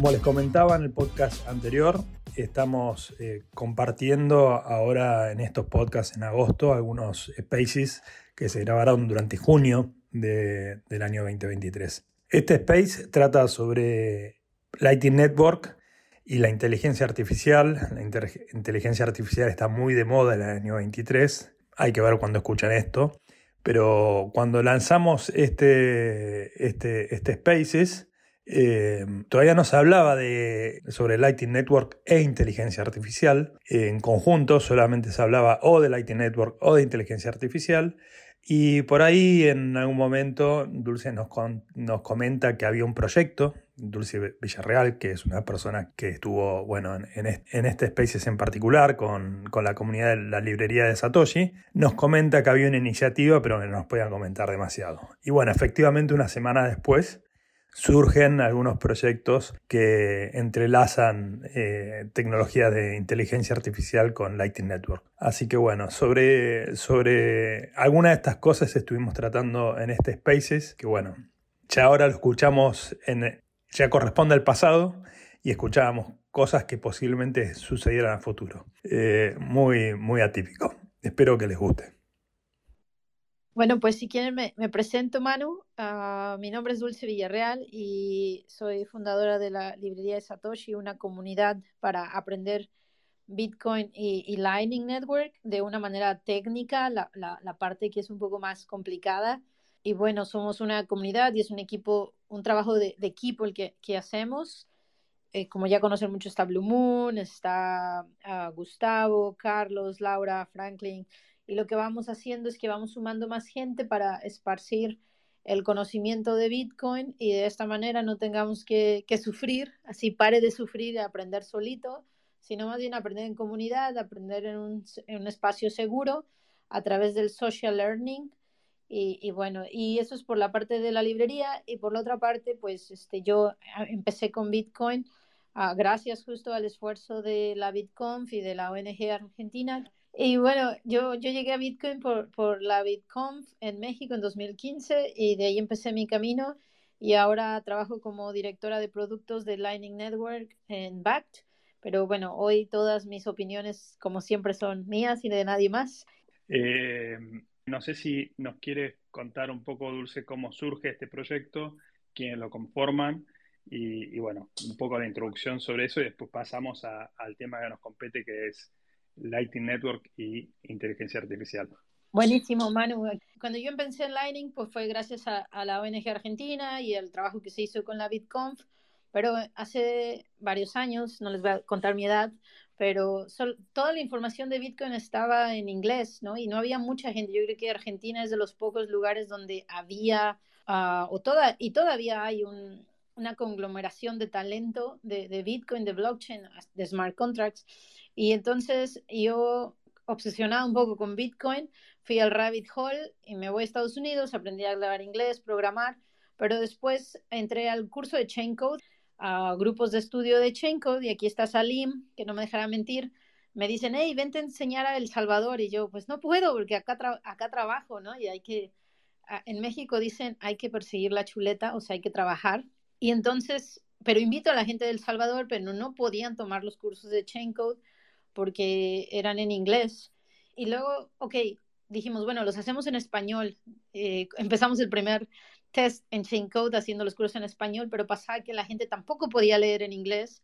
Como les comentaba en el podcast anterior, estamos eh, compartiendo ahora en estos podcasts en agosto algunos spaces que se grabaron durante junio del año 2023. Este space trata sobre Lighting Network y la inteligencia artificial. La inteligencia artificial está muy de moda en el año 23. Hay que ver cuando escuchan esto. Pero cuando lanzamos este, este, este Spaces, eh, todavía no se hablaba de, sobre Lighting Network e inteligencia artificial. En conjunto solamente se hablaba o de Lighting Network o de inteligencia artificial. Y por ahí en algún momento Dulce nos, nos comenta que había un proyecto, Dulce Villarreal, que es una persona que estuvo bueno, en, en este Spaces en particular con, con, la comunidad de la librería de Satoshi, nos comenta que había una iniciativa pero que no nos podían comentar demasiado. Y bueno, efectivamente una semana después surgen algunos proyectos que entrelazan eh, tecnologías de inteligencia artificial con Lighting Network. Así que bueno, sobre, sobre algunas de estas cosas estuvimos tratando en este Spaces, que bueno, ya ahora lo escuchamos, en, ya corresponde al pasado y escuchábamos cosas que posiblemente sucedieran a futuro. Eh, muy, muy atípico. Espero que les guste. Bueno, pues si quieren me, presento, Manu. Ah, mi nombre es Dulce Villarreal y soy fundadora de la librería de Satoshi, una comunidad para aprender Bitcoin y, Lightning Network de una manera técnica, la, parte que es un poco más complicada. Y bueno, somos una comunidad y es un equipo, un trabajo de, equipo el que, que hacemos. Eh, como ya conocen mucho, está Blue Moon, está ah, Gustavo, Carlos, Laura, Franklin y lo que vamos haciendo es que vamos sumando más gente para esparcir el conocimiento de Bitcoin y de esta manera no tengamos que, sufrir, así pare de sufrir y aprender solito, sino más bien aprender en comunidad, aprender en un, espacio seguro a través del social learning. Y, bueno, y eso es por la parte de la librería y por la otra parte, pues este, yo ah, empecé con Bitcoin ah, gracias justo al esfuerzo de la BitConf y de la ONG Argentina y bueno, yo, yo llegué a Bitcoin por, por la BitConf en México en 2015 y de ahí empecé mi camino y ahora trabajo como directora de productos de Lightning Network en BACT. Pero bueno, hoy todas mis opiniones, como siempre, son mías y de nadie más. Eh, no sé si nos quiere contar un poco, Dulce, cómo surge este proyecto, quiénes lo conforman y, y bueno, un poco de introducción sobre eso y después pasamos al tema que nos compete, que es Lightning Network y inteligencia artificial. Buenísimo, Manu. Cuando yo empecé en Lightning, pues fue gracias a, la ONG Argentina y al trabajo que se hizo con la BitConf, pero hace varios años, no les voy a contar mi edad, pero toda la información de Bitcoin estaba en inglés, ¿no? Y no había mucha gente. Yo creo que Argentina es de los pocos lugares donde había, ah, o toda, y todavía hay una conglomeración de talento de, de Bitcoin, de blockchain, de smart contracts. Y entonces yo, obsesionada un poco con Bitcoin, fui al rabbit hole y me voy a Estados Unidos, aprendí a hablar inglés, programar, pero después entré al curso de Chain Code, a grupos de estudio de Chain Code, y aquí está Salim, que no me dejará mentir, me dicen, hey, vente a enseñar a El Salvador, y yo, pues no puedo, porque acá, acá trabajo, ¿no? Y hay que, en México dicen, hay que perseguir la chuleta, o sea, hay que trabajar. Y entonces, pero invito a la gente de El Salvador, pero no podían tomar los cursos de Chain Code porque eran en inglés. Y luego, ok, dijimos, bueno, los hacemos en español. Eh, empezamos el primer test en Chain Code haciendo los cursos en español, pero pasaba que la gente tampoco podía leer en inglés.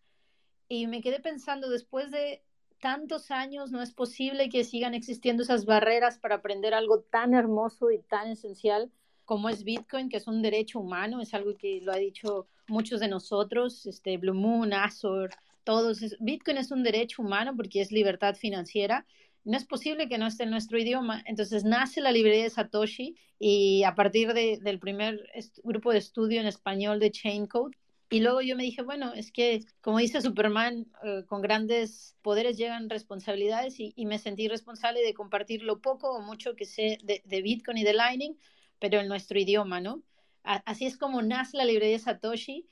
Y me quedé pensando, después de tantos años, no es posible que sigan existiendo esas barreras para aprender algo tan hermoso y tan esencial como es Bitcoin, que es un derecho humano, es algo que lo ha dicho muchos de nosotros, este, Blue Moon, Azor, todos. Bitcoin es un derecho humano porque es libertad financiera. No es posible que no esté en nuestro idioma. Entonces nace la librería de Satoshi y a partir del primer grupo de estudio en español de Chain Code, y luego yo me dije, bueno, es que como dice Superman, eh, con grandes poderes llegan responsabilidades y, me sentí responsable de compartir lo poco o mucho que sé de, Bitcoin y de Lightning, pero en nuestro idioma, ¿no? así es como nace la librería Satoshi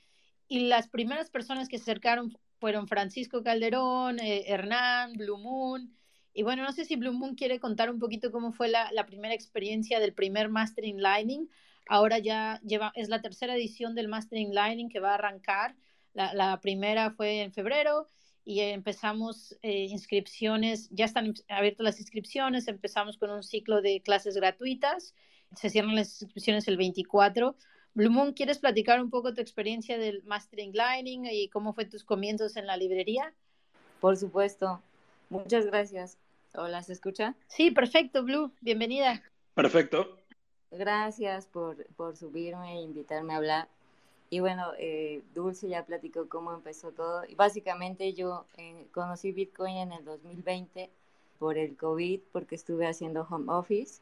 y las primeras personas que se acercaron fueron Francisco Calderón, eh, Hernán, Blue Moon. Y bueno, no sé si Blue Moon quiere contar un poquito cómo fue la, primera experiencia del primer Mastering Lightning. Ahora ya lleva, es la tercera edición del Mastering Lightning que va a arrancar La, primera fue en febrero y empezamos eh, inscripciones, ya están abiertas las inscripciones, empezamos con un ciclo de clases gratuitas, se cierran las inscripciones el 24. Blue Moon, ¿quieres platicar un poco tu experiencia del Mastering Lining y cómo fue tus comienzos en la librería? Por supuesto. Muchas gracias. Hola, ¿se escucha? Sí, perfecto, Blue. Bienvenida. Perfecto. Gracias por, por subirme e invitarme a hablar. Y bueno, eh, Dulce ya platicó cómo empezó todo. Y básicamente yo eh, conocí Bitcoin en el 2020 por el COVID, porque estuve haciendo home office.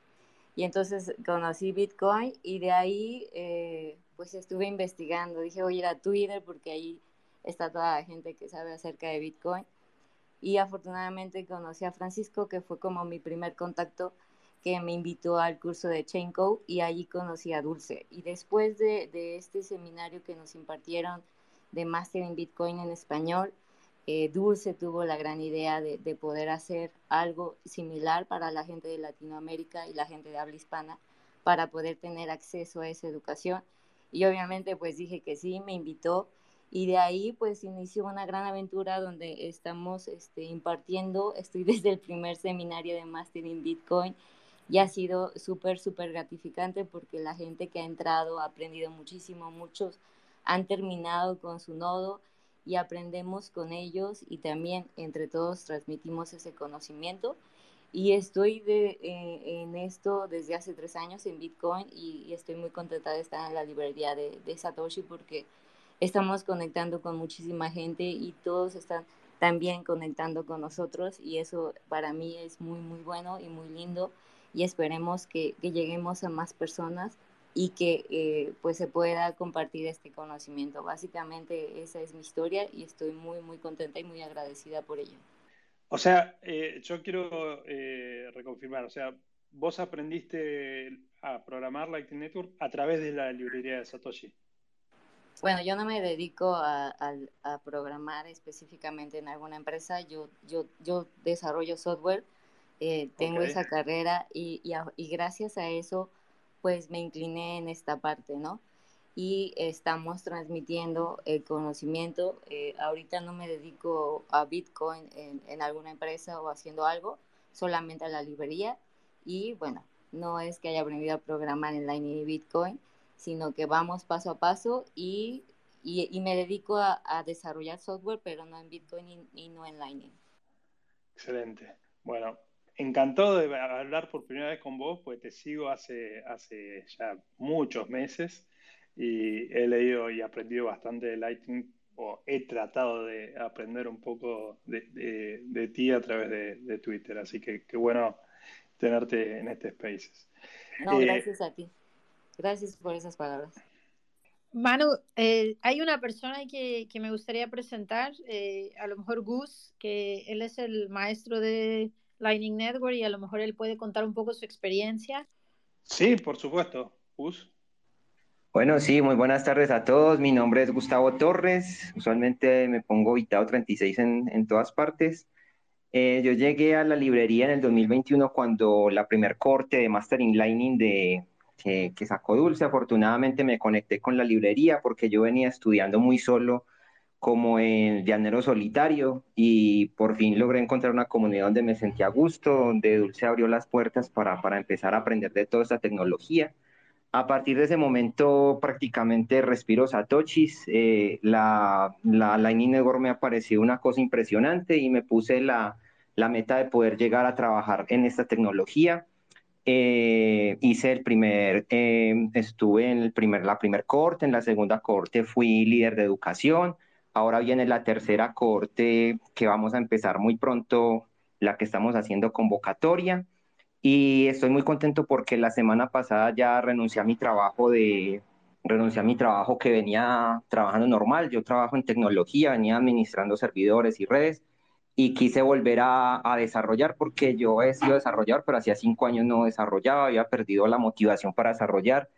Y entonces conocí Bitcoin y de ahí eh, pues estuve investigando. Dije, voy a a Twitter porque ahí está toda la gente que sabe acerca de Bitcoin. Y afortunadamente conocí a Francisco, que fue como mi primer contacto que me invitó al curso de Chainco y allí conocí a Dulce. Y después de, este seminario que nos impartieron de Master en Bitcoin en español, eh, Dulce tuvo la gran idea de, poder hacer algo similar para la gente de Latinoamérica y la gente de habla hispana para poder tener acceso a esa educación. Y obviamente pues dije que sí, me invitó. Y de ahí pues inició una gran aventura donde estamos este, impartiendo, estoy desde el primer seminario de Master en Bitcoin y ha sido súper, súper gratificante porque la gente que ha entrado ha aprendido muchísimo, muchos han terminado con su nodo y aprendemos con ellos y también entre todos transmitimos ese conocimiento. Y estoy eh, en esto desde hace tres años en Bitcoin y, estoy muy contenta de estar en la librería de Satoshi porque estamos conectando con muchísima gente y todos están también conectando con nosotros y eso para mí es muy, muy bueno y muy lindo y esperemos que, lleguemos a más personas y que eh, pues se pueda compartir este conocimiento. Básicamente esa es mi historia y estoy muy muy contenta y muy agradecida por ello. O sea, eh, yo quiero eh, reconfirmar, o sea, vos aprendiste a programar Lightning Network a través de la librería de Satoshi. Bueno, yo no me dedico a, programar específicamente en alguna empresa, yo, yo, yo desarrollo software eh, tengo esa carrera y, y, gracias a eso pues me incliné en esta parte, ¿no? Y estamos transmitiendo el conocimiento. Eh, ahorita no me dedico a Bitcoin en, en, alguna empresa o haciendo algo, solamente a la librería. Y bueno, no es que haya aprendido a programar en Lightning y Bitcoin, sino que vamos paso a paso y, y, y me dedico a, a, desarrollar software, pero no en Bitcoin y, y no en Lightning. Excelente. Bueno, encantado de hablar por primera vez con vos, pues te sigo hace, hace ya muchos meses y he leído y aprendido bastante de Lightning, o he tratado de aprender un poco de, ti a través de, Twitter, así que qué bueno tenerte en este Spaces. No, eh, gracias a ti. Gracias por esas palabras. Manu, eh, hay una persona que, que me gustaría presentar, eh, a lo mejor Gus, que él es el maestro de Lightning Network y a lo mejor él puede contar un poco su experiencia. Sí, por supuesto. Gus. Bueno, sí, muy buenas tardes a todos. Mi nombre es Gustavo Torres. Usualmente me pongo Vitado 36 en, en todas partes. Eh, yo llegué a la librería en el 2021 cuando la primer corte de Mastering Lightning de, que, que sacó Dulce. Afortunadamente me conecté con la librería porque yo venía estudiando muy solo como en Llanero Solitario y por fin logré encontrar una comunidad donde me sentía a gusto, donde Dulce abrió las puertas para, para empezar a aprender de toda esta tecnología. A partir de ese momento prácticamente respiro satoshis, eh, la, la Lightning Network me ha parecido una cosa impresionante y me puse la, la meta de poder llegar a trabajar en esta tecnología. Eh, hice el primer, eh, estuve en el primer, la primer corte, en la segunda corte fui líder de educación, Ahora viene la tercera corte que vamos a empezar muy pronto, la que estamos haciendo convocatoria. Y estoy muy contento porque la semana pasada ya renuncié a mi trabajo de renuncié a mi trabajo que venía trabajando normal. Yo trabajo en tecnología, venía administrando servidores y redes y quise volver a, a, desarrollar porque yo he sido desarrollador, pero hacía cinco años no desarrollaba, había perdido la motivación para desarrollar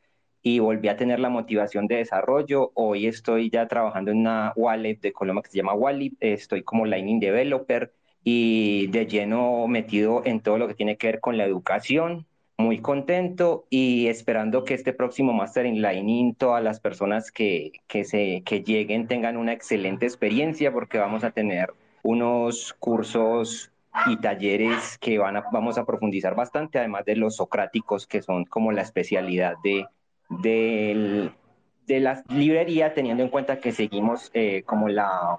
y volví a tener la motivación de desarrollo. Hoy estoy ya trabajando en una wallet de Colombia que se llama Wallet, estoy como Lightning Developer y de lleno metido en todo lo que tiene que ver con la educación. muy contento y esperando que este próximo Master in Lightning todas las personas que, que, se, que lleguen tengan una excelente experiencia porque vamos a tener unos cursos y talleres que van a, vamos a profundizar bastante, además de los socráticos que son como la especialidad de, de, de la librería, teniendo en cuenta que seguimos eh, como la,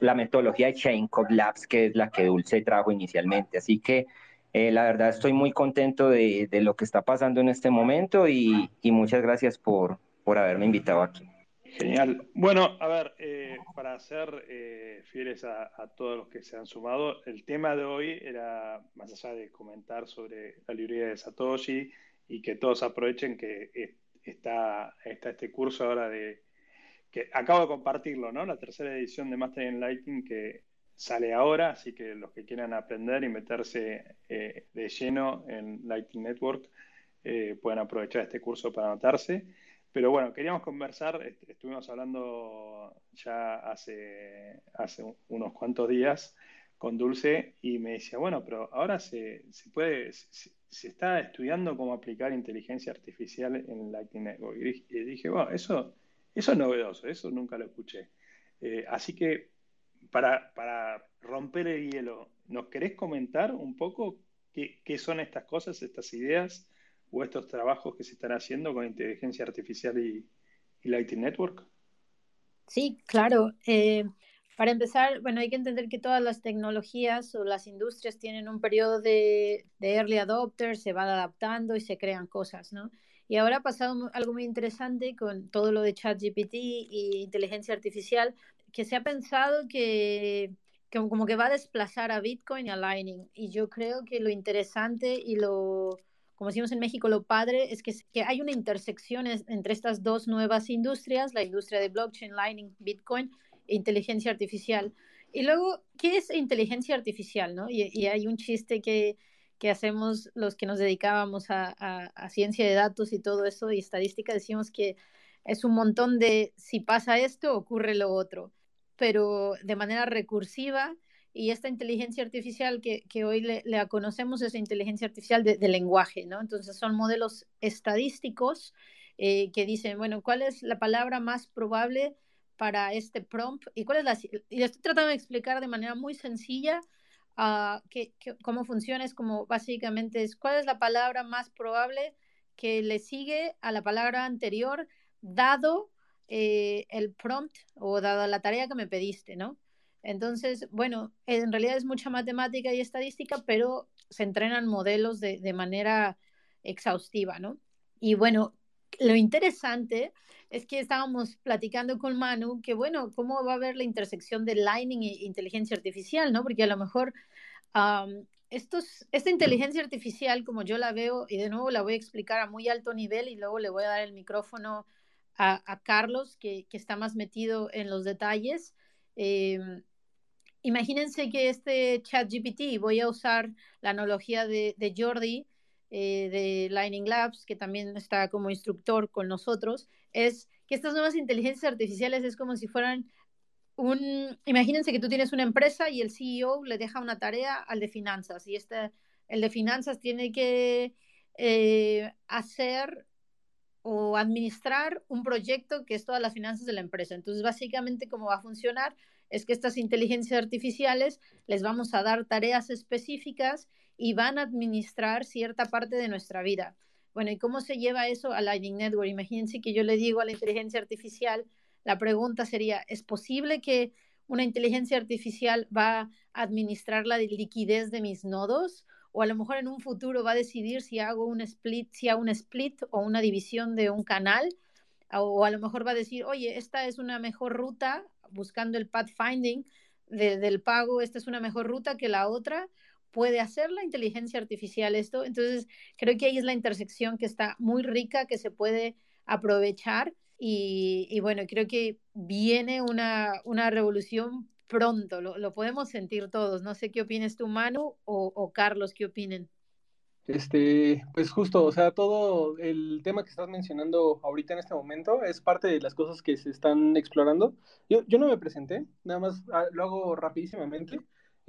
la metodología de Chain Code Labs, que es la que Dulce trajo inicialmente. Así que eh, la verdad estoy muy contento de, lo que está pasando en este momento y, muchas gracias por, por haberme invitado aquí. Genial. Bueno, a ver, eh, para ser eh, fieles a, todos los que se han sumado, el tema de hoy era, más allá de comentar sobre la librería de Satoshi y que todos aprovechen que está, este curso ahora de, que acabo de compartirlo, ¿no? La tercera edición de Master in Lighting que sale ahora, así que los que quieran aprender y meterse eh, de lleno en Lighting Network eh, pueden aprovechar este curso para anotarse. Pero bueno, queríamos conversar, estuvimos hablando ya hace, unos cuantos días con Dulce y me decía, bueno, pero ahora se, se puede, está estudiando cómo aplicar inteligencia artificial en Lightning Network. Y dije, bueno, eso, eso es novedoso, eso nunca lo escuché. Eh, así que para, para romper el hielo, ¿nos querés comentar un poco qué, qué, son estas cosas, estas ideas o estos trabajos que se están haciendo con inteligencia artificial y, Lighting Network? Sí, claro. Eh, para empezar, bueno, hay que entender que todas las tecnologías o las industrias tienen un periodo de, de early adopters, se van adaptando y se crean cosas, ¿no? Y ahora ha pasado algo muy interesante con todo lo de ChatGPT y inteligencia artificial, que se ha pensado que, como que va a desplazar a Bitcoin y a Lightning. Y yo creo que lo interesante y lo, como decimos en México, lo padre es que, que hay una intersección entre estas dos nuevas industrias, la industria de blockchain, Lightning, Bitcoin inteligencia artificial. Y luego, ¿qué es inteligencia artificial? ¿no? Y, hay un chiste que, que, hacemos los que nos dedicábamos a, a, ciencia de datos y todo eso y estadística, decimos que es un montón de si pasa esto, ocurre lo otro pero de manera recursiva. Y esta inteligencia artificial que, que hoy le, conocemos es inteligencia artificial de, lenguaje, ¿no? Entonces son modelos estadísticos eh, que dicen, bueno, ¿cuál es la palabra más probable para este prompt? ¿Y cuál es la...? Y estoy tratando de explicar de manera muy sencilla uh, que, cómo funciona. Es como básicamente es, ¿cuál es la palabra más probable que le sigue a la palabra anterior dado eh, el prompt o dada la tarea que me pediste, ¿no? Entonces, bueno, en realidad es mucha matemática y estadística, pero se entrenan modelos de, de manera exhaustiva, ¿no? Y bueno, lo interesante es que estábamos platicando con Manu que, bueno, ¿cómo va a haber la intersección de Lightning e inteligencia artificial, ¿no? Porque a lo mejor estos, esta inteligencia artificial, como yo la veo, y de nuevo la voy a explicar a muy alto nivel y luego le voy a dar el micrófono a, Carlos, que, está más metido en los detalles. Em, imagínense que este chat GPT, voy a usar la analogía de, Jordi eh, de Lightning Labs, que también está como instructor con nosotros, es que estas nuevas inteligencias artificiales es como si fueran un, imagínense que tú tienes una empresa y el CEO le deja una tarea al de finanzas y este, el de finanzas tiene que eh, hacer o administrar un proyecto que es todas las finanzas de la empresa. Entonces, básicamente, cómo va a funcionar es que estas inteligencias artificiales les vamos a dar tareas específicas y van a administrar cierta parte de nuestra vida. Bueno, ¿y cómo se lleva eso a Lightning Network? Imagínense que yo le digo a la inteligencia artificial, la pregunta sería, ¿es posible que una inteligencia artificial va a administrar la liquidez de mis nodos? o a lo mejor en un futuro va a decidir si hago un split, si hago un split o una división de un canal, o a lo mejor va a decir, oye, esta es una mejor ruta, buscando el pathfinding de, del pago, esta es una mejor ruta que la otra, puede hacer la inteligencia artificial esto. Entonces, creo que ahí es la intersección que está muy rica, que se puede aprovechar. Y, bueno, creo que viene una, una revolución pronto, lo, podemos sentir todos. No sé qué opines tú, Manu, o, Carlos, qué opinen. Este, pues justo, o sea, todo el tema que estás mencionando ahorita en este momento es parte de las cosas que se están explorando. Yo, yo no me presenté, nada más ah, lo hago rapidísimamente.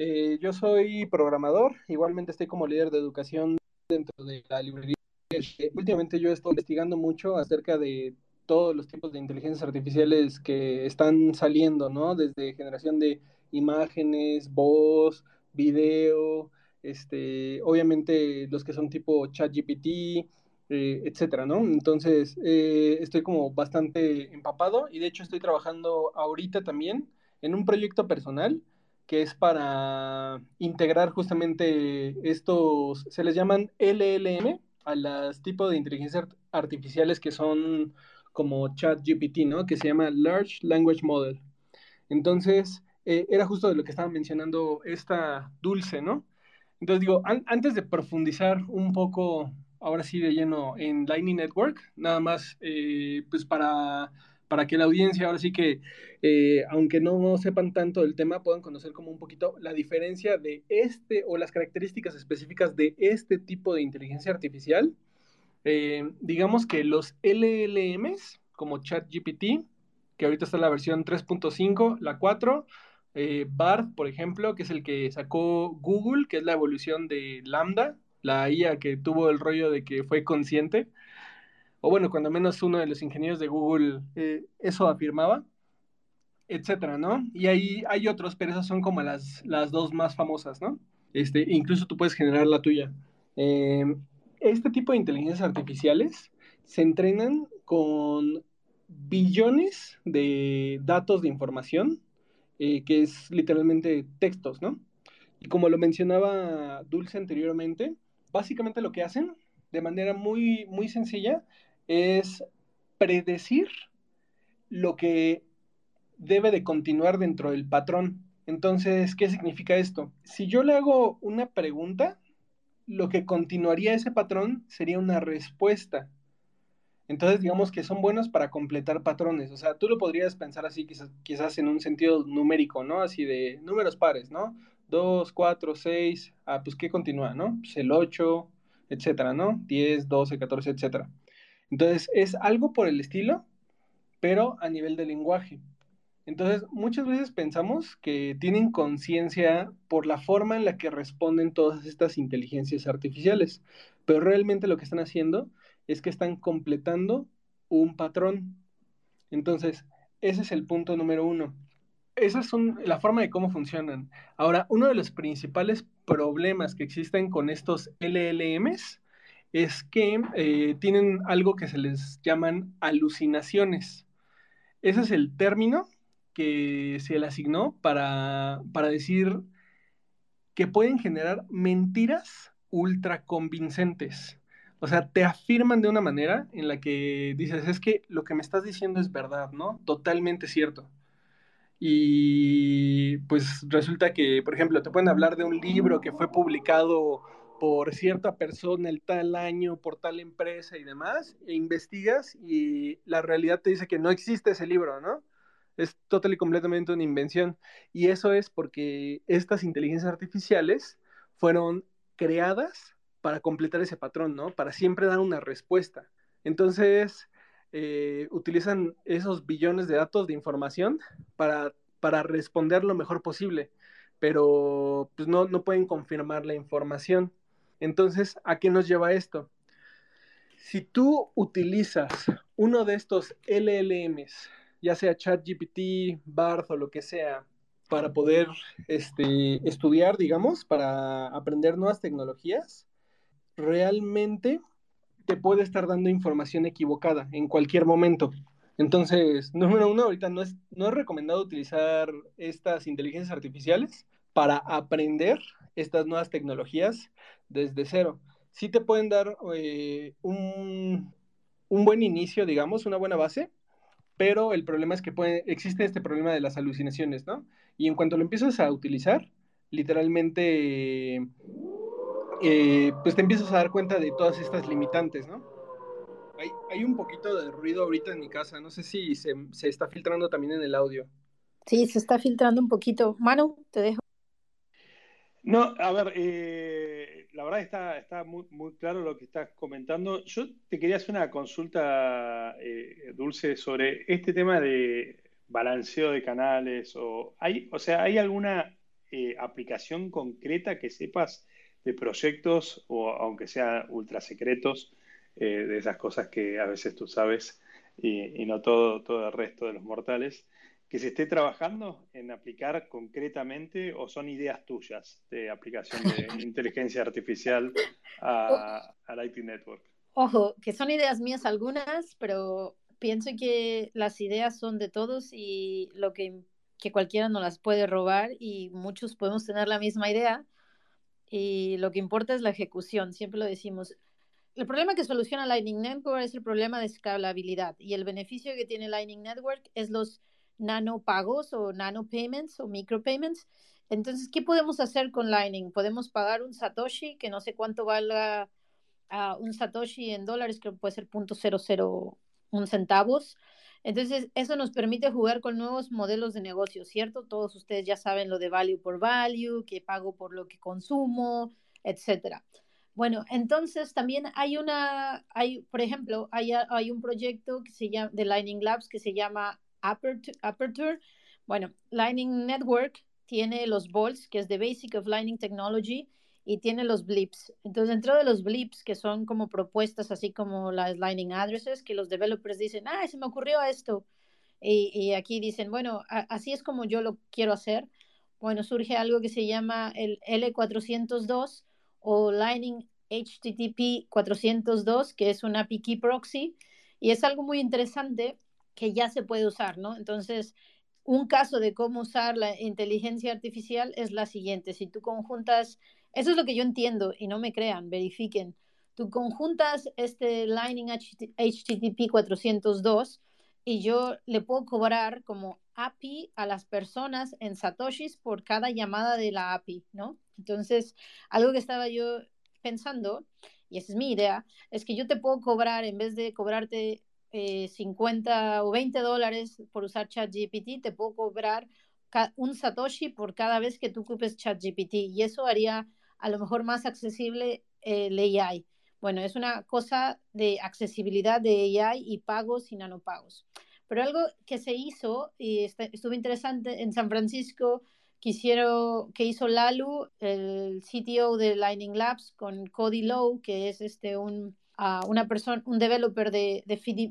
Eh, yo soy programador, igualmente estoy como líder de educación dentro de la librería este, últimamente yo estoy investigando mucho acerca de todos los tipos de inteligencias artificiales que están saliendo, ¿no? Desde generación de imágenes, voz, video, este, obviamente los que son tipo ChatGPT, eh, etcétera, ¿no? Entonces, eh, estoy como bastante empapado y de hecho estoy trabajando ahorita también en un proyecto personal que es para integrar justamente estos, se les llaman LLM, a los tipos de inteligencias artificiales que son como ChatGPT, ¿no? Que se llama Large Language Model. Entonces, eh, era justo de lo que estaba mencionando esta Dulce, ¿no? Entonces digo, antes de profundizar un poco, ahora sí de lleno en Lightning Network, nada más, eh, pues para, para que la audiencia, ahora sí que, eh, aunque no, sepan tanto del tema, puedan conocer como un poquito la diferencia de este o las características específicas de este tipo de inteligencia artificial. Eh, digamos que los LLMs, como ChatGPT, que ahorita está la versión 3.5, la 4, eh, BART, por ejemplo, que es el que sacó Google, que es la evolución de Lambda, la IA que tuvo el rollo de que fue consciente, o bueno, cuando menos uno de los ingenieros de Google eh, eso afirmaba, etcétera, ¿no? Y ahí hay otros, pero esas son como las, las dos más famosas, ¿no? Este, incluso tú puedes generar la tuya. Eh, este tipo de inteligencias artificiales se entrenan con billones de datos de información eh, que es literalmente textos, ¿no? Y como lo mencionaba Dulce anteriormente, básicamente lo que hacen de manera muy, muy sencilla es predecir lo que debe de continuar dentro del patrón. Entonces, ¿qué significa esto? Si yo le hago una pregunta, lo que continuaría ese patrón sería una respuesta. Entonces, digamos que son buenos para completar patrones. O sea, tú lo podrías pensar así, quizás, en un sentido numérico, ¿no? Así de números pares, ¿no? 2, 4, 6, ah, pues ¿qué continúa, no? Pues el 8, etcétera, ¿no? 10, 12, 14, etcétera. Entonces, es algo por el estilo, pero a nivel de lenguaje. Entonces, muchas veces pensamos que tienen conciencia por la forma en la que responden todas estas inteligencias artificiales, pero realmente lo que están haciendo es que están completando un patrón. Entonces, ese es el punto número uno. Esa es la forma de cómo funcionan. Ahora, uno de los principales problemas que existen con estos LLMs es que eh, tienen algo que se les llaman alucinaciones. Ese es el término que se le asignó para, para decir que pueden generar mentiras ultra convincentes. O sea, te afirman de una manera en la que dices, es que lo que me estás diciendo es verdad, ¿no? Totalmente cierto. Y pues resulta que, por ejemplo, te pueden hablar de un libro que fue publicado por cierta persona el tal año, por tal empresa y demás, e investigas y la realidad te dice que no existe ese libro, ¿no? Es total y completamente una invención. Y eso es porque estas inteligencias artificiales fueron creadas para completar ese patrón, ¿no? Para siempre dar una respuesta. Entonces, eh, utilizan esos billones de datos de información para, para responder lo mejor posible, pero pues no, no pueden confirmar la información. Entonces, ¿a qué nos lleva esto? Si tú utilizas uno de estos LLMs, ya sea ChatGPT, Barth o lo que sea, para poder este, estudiar, digamos, para aprender nuevas tecnologías, realmente te puede estar dando información equivocada en cualquier momento. Entonces, número uno, ahorita no es, no es recomendado utilizar estas inteligencias artificiales para aprender estas nuevas tecnologías desde cero. Sí te pueden dar eh, un, un, buen inicio, digamos, una buena base, pero el problema es que puede, existe este problema de las alucinaciones, ¿no? Y en cuanto lo empiezas a utilizar, literalmente eh, pues te empiezas a dar cuenta de todas estas limitantes, ¿no? Hay, un poquito de ruido ahorita en mi casa, no sé si se, está filtrando también en el audio. Sí, se está filtrando un poquito. Manu, te dejo. No, a ver, eh, la verdad está, está muy, muy, claro lo que estás comentando. Yo te quería hacer una consulta, eh, Dulce, sobre este tema de balanceo de canales. O, hay, o sea, ¿hay alguna aplicación concreta que sepas de proyectos, o aunque sean ultra secretos, eh, de esas cosas que a veces tú sabes y, no todo, todo el resto de los mortales. Que se esté trabajando en aplicar concretamente o son ideas tuyas de aplicación de inteligencia artificial a, al IT Network. Ojo, que son ideas mías algunas, pero pienso que las ideas son de todos y lo que, que cualquiera nos las puede robar y muchos podemos tener la misma idea y lo que importa es la ejecución, siempre lo decimos. El problema que soluciona Lightning Network es el problema de escalabilidad y el beneficio que tiene Lightning Network es los nano pagos o nano payments o micro payments. Entonces, ¿qué podemos hacer con Lightning? Podemos pagar un Satoshi que no sé cuánto valga uh, un Satoshi en dólares, que puede ser .001 centavos. Entonces, eso nos permite jugar con nuevos modelos de negocio, ¿cierto? Todos ustedes ya saben lo de value por value, que pago por lo que consumo, etcétera. Bueno, entonces también hay una, hay, por ejemplo, hay, hay un proyecto que se llama, de Lightning Labs que se llama Aperture. Bueno, Lightning Network tiene los bolts, que es The Basic of Lightning Technology, y tiene los blips. Entonces, dentro de los blips, que son como propuestas, así como las Lightning Addresses, que los developers dicen, ah, se me ocurrió esto. Y, y aquí dicen, bueno, así es como yo lo quiero hacer. Bueno, surge algo que se llama el L402 o Lightning HTTP 402, que es una API Key Proxy, y es algo muy interesante que ya se puede usar, ¿no? Entonces, un caso de cómo usar la inteligencia artificial es la siguiente. Si tú conjuntas, eso es lo que yo entiendo y no me crean, verifiquen. Tú conjuntas este Lightning HTTP 402 y yo le puedo cobrar como API a las personas en Satoshis por cada llamada de la API, ¿no? Entonces, algo que estaba yo pensando, y esa es mi idea, es que yo te puedo cobrar, en vez de cobrarte 50 eh, o 20 dólares por usar ChatGPT, te puedo cobrar un Satoshi por cada vez que tú ocupes ChatGPT, y eso haría a lo mejor más accesible el AI. Bueno, es una cosa de accesibilidad de AI y pagos y nanopagos. Pero algo que se hizo y estuvo interesante en San Francisco, que, que hizo Lalu, el CTO de Lightning Labs, con Cody Lowe, que es este un, uh, una persona, un developer de,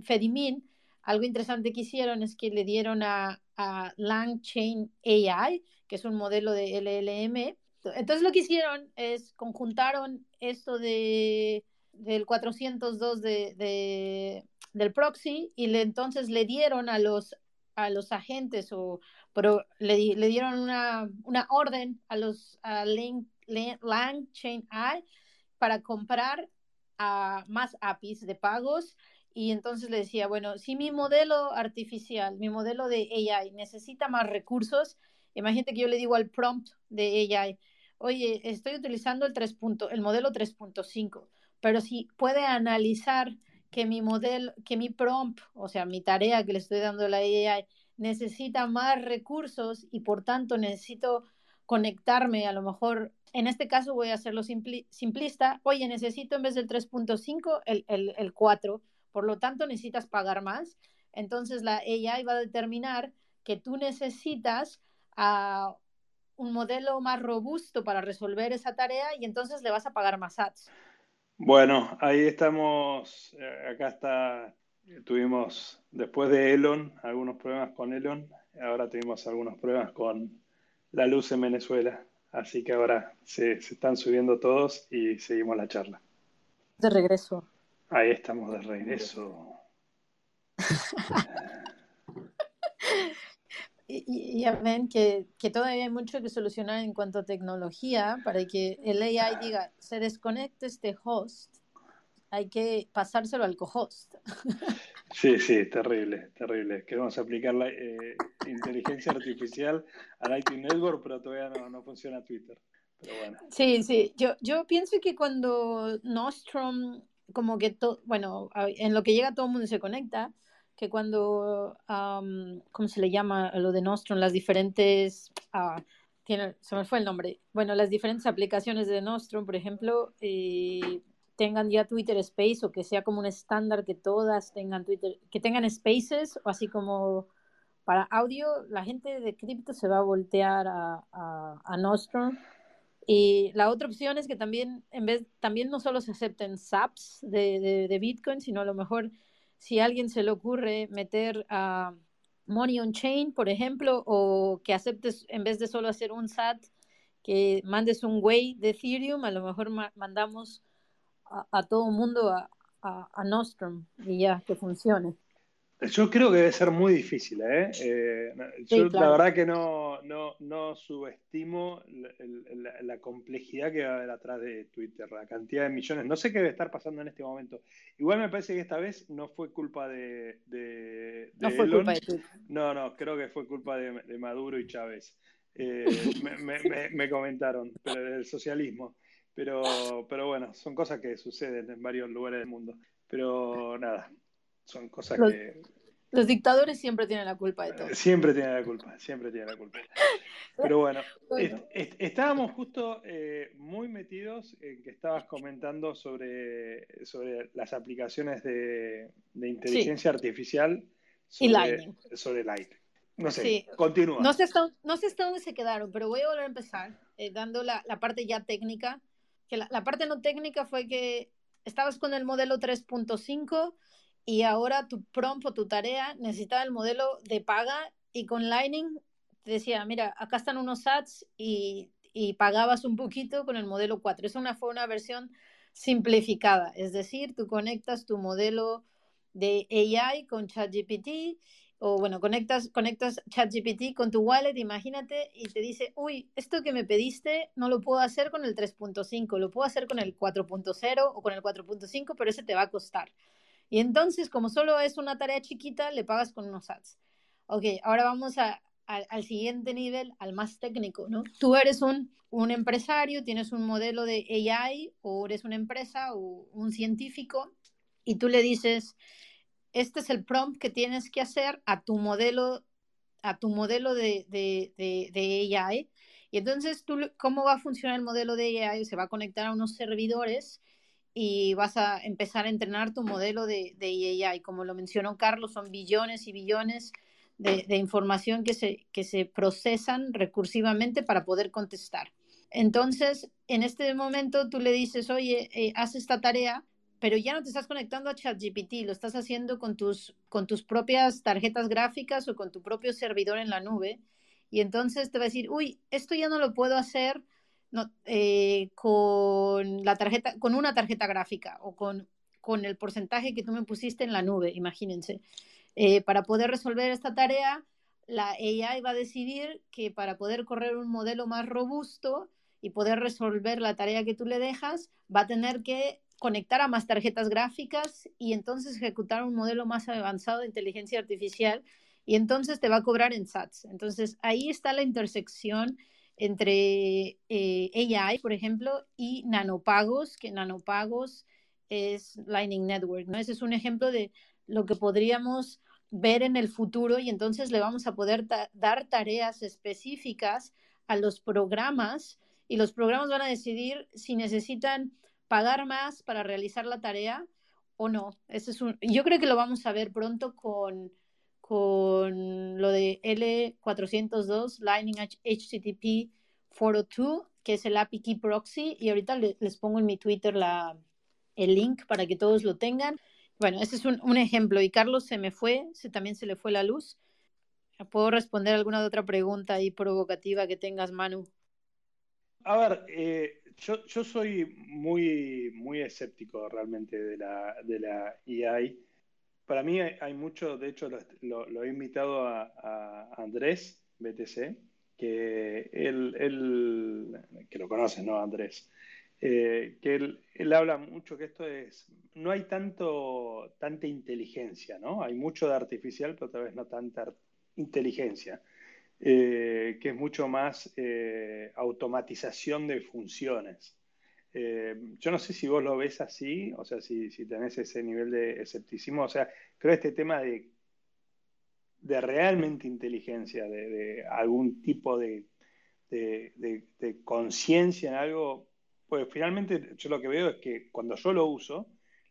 Fedimin. Algo interesante que hicieron es que le dieron a, a LangChain AI, que es un modelo de LLM. Entonces lo que hicieron es conjuntaron esto de del 402 de, de, del proxy y le, entonces le dieron a los a los agentes o pero le, le dieron una, una, orden a los a LangChain AI para comprar a más APIs de pagos y entonces le decía, bueno, si mi modelo artificial, mi modelo de AI necesita más recursos, imagínate que yo le digo al prompt de AI, oye, estoy utilizando el, 3. el modelo 3.5, pero si puede analizar que mi modelo, que mi prompt, o sea, mi tarea que le estoy dando a la AI, necesita más recursos y por tanto necesito conectarme, a lo mejor, en este caso voy a hacerlo simplista, oye, necesito en vez del 3.5 el, el, el 4, por lo tanto necesitas pagar más. Entonces la AI va a determinar que tú necesitas a un modelo más robusto para resolver esa tarea y entonces le vas a pagar más ads. Bueno, ahí estamos, eh, acá está Tuvimos, después de Elon, algunos problemas con Elon. Ahora tuvimos algunos problemas con la luz en Venezuela. Así que ahora se, se están subiendo todos y seguimos la charla. De regreso. Ahí estamos de regreso. y, ya ven que, que, todavía hay mucho que solucionar en cuanto a tecnología para que el AI diga, se desconecte este host hay que pasárselo al co-host. Sí, sí, terrible, terrible. Queremos aplicar la eh, inteligencia artificial al IT Network, pero todavía no, funciona Twitter. Sí, sí. Yo, yo pienso que cuando Nostrom, como que todo, bueno, en lo que llega todo el mundo se conecta, que cuando, ¿cómo se le llama lo de Nostrom? Las diferentes, tiene, se me fue el nombre. Bueno, las diferentes aplicaciones de Nostrom, por ejemplo, eh, tengan ya Twitter Space o que sea como un estándar que todas tengan Twitter, que tengan spaces o así como para audio, la gente de cripto se va a voltear a, a, Nostrum Y la otra opción es que también, en vez, también no solo se acepten SAPs de, de, Bitcoin, sino a lo mejor si a alguien se le ocurre meter a Money on Chain, por ejemplo, o que aceptes, en vez de solo hacer un SAT, que mandes un way de Ethereum, a lo mejor mandamos a, a todo el mundo a, a, a Nostrum y ya, que funcione. Yo creo que debe ser muy difícil, ¿eh? eh yo la verdad que no, no, no subestimo la, complejidad que va a haber atrás de Twitter, la cantidad de millones. No sé qué debe estar pasando en este momento. Igual me parece que esta vez no fue culpa de, de, no fue culpa de Twitter. No, no, creo que fue culpa de, Maduro y Chávez. Eh, me, me, me, comentaron, pero del socialismo. Pero, pero bueno, son cosas que suceden en varios lugares del mundo. Pero nada, son cosas que... Los dictadores siempre tienen la culpa de todo. Siempre tienen la culpa, siempre tienen la culpa. Pero bueno, estábamos justo eh, muy metidos en que estabas comentando sobre, sobre las aplicaciones de, inteligencia artificial sobre, y Lightning. Sobre Lightning. No sé, continúa. No sé, hasta, no sé hasta dónde se quedaron, pero voy a volver a empezar eh, dando la, la, parte ya técnica. Que la, parte no técnica fue que estabas con el modelo 3.5 y ahora tu prompt o tu tarea necesitaba el modelo de paga y con Lightning te decía, mira, acá están unos ads y, y pagabas un poquito con el modelo 4. Es una, fue una versión simplificada, es decir, tú conectas tu modelo de AI con ChatGPT o bueno, conectas, conectas ChatGPT con tu wallet, imagínate, y te dice, uy, esto que me pediste no lo puedo hacer con el 3.5, lo puedo hacer con el 4.0 o con el 4.5, pero ese te va a costar. Y entonces, como solo es una tarea chiquita, le pagas con unos ads. Ok, ahora vamos al siguiente nivel, al más técnico, ¿no? Tú eres un, un empresario, tienes un modelo de AI o eres una empresa o un científico y tú le dices, este es el prompt que tienes que hacer a tu modelo, a tu modelo de, de, AI. Y entonces, tú, ¿cómo va a funcionar el modelo de AI? Se va a conectar a unos servidores y vas a empezar a entrenar tu modelo de, de AI. Como lo mencionó Carlos, son billones y billones de, de, información que se, que se procesan recursivamente para poder contestar. Entonces, en este momento tú le dices, oye, eh, haz esta tarea, pero ya no te estás conectando a ChatGPT, lo estás haciendo con tus, con tus propias tarjetas gráficas o con tu propio servidor en la nube. Y entonces te va a decir, uy, esto ya no lo puedo hacer no, eh, con, la tarjeta, con una tarjeta gráfica o con, con el porcentaje que tú me pusiste en la nube, imagínense. Eh, para poder resolver esta tarea, la AI va a decidir que para poder correr un modelo más robusto y poder resolver la tarea que tú le dejas, va a tener que conectar a más tarjetas gráficas y entonces ejecutar un modelo más avanzado de inteligencia artificial y entonces te va a cobrar en SATs. Entonces ahí está la intersección entre eh, AI, por ejemplo, y nanopagos, que nanopagos es Lightning Network, ¿no? Ese es un ejemplo de lo que podríamos ver en el futuro y entonces le vamos a poder dar tareas específicas a los programas y los programas van a decidir si necesitan pagar más para realizar la tarea o no. Ese es un, yo creo que lo vamos a ver pronto con con lo de L402, Lightning HTTP 402, que es el API Key Proxy, y ahorita les pongo en mi Twitter la, el link para que todos lo tengan. Bueno, ese es un, un, ejemplo. Y Carlos se me fue, se, también se le fue la luz. ¿Puedo responder alguna otra pregunta ahí provocativa que tengas, Manu? A ver, eh, yo, yo, soy muy, muy escéptico realmente de la, de la EI para mí hay, mucho, de hecho lo, he invitado a, Andrés BTC, que él, que lo conoce, ¿no, Andrés? Eh, que él, habla mucho que esto es, no hay tanto, tanta inteligencia, ¿no? Hay mucho de artificial, pero tal vez no tanta inteligencia, eh, que es mucho más eh, automatización de funciones. Eh, yo no sé si vos lo ves así, o sea, si, tenés ese nivel de escepticismo, o sea, creo este tema de, de realmente inteligencia, de, algún tipo de, de conciencia en algo, pues finalmente yo lo que veo es que cuando yo lo uso,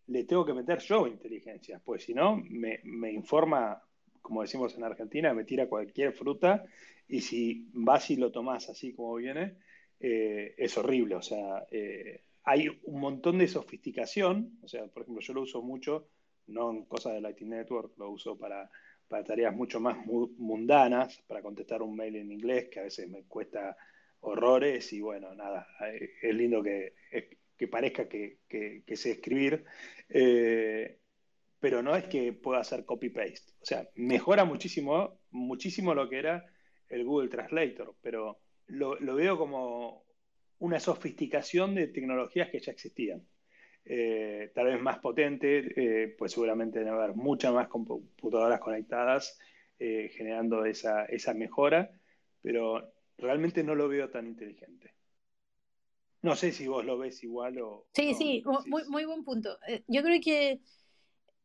le tengo que meter yo inteligencia, pues si no, me informa, como decimos en Argentina, me tira cualquier fruta y si vas y lo tomás así como viene, eh, es horrible. O sea, eh, hay un montón de sofisticación. O sea, por ejemplo, yo lo uso mucho, no en cosas de Lightning Network, lo uso para, tareas mucho más mundanas, para contestar un mail en inglés, que a veces me cuesta horrores. Y bueno, nada, es lindo que, que parezca que, que, sé escribir. Pero no es que pueda hacer copy-paste. O sea, mejora muchísimo, muchísimo lo que era el Google Translator, pero lo, veo como una sofisticación de tecnologías que ya existían. Eh, tal vez más potente, eh, pues seguramente debe haber muchas más computadoras conectadas eh, generando esa, esa mejora, pero realmente no lo veo tan inteligente. No sé si vos lo ves igual o... Sí, sí, muy, muy buen punto. Yo creo que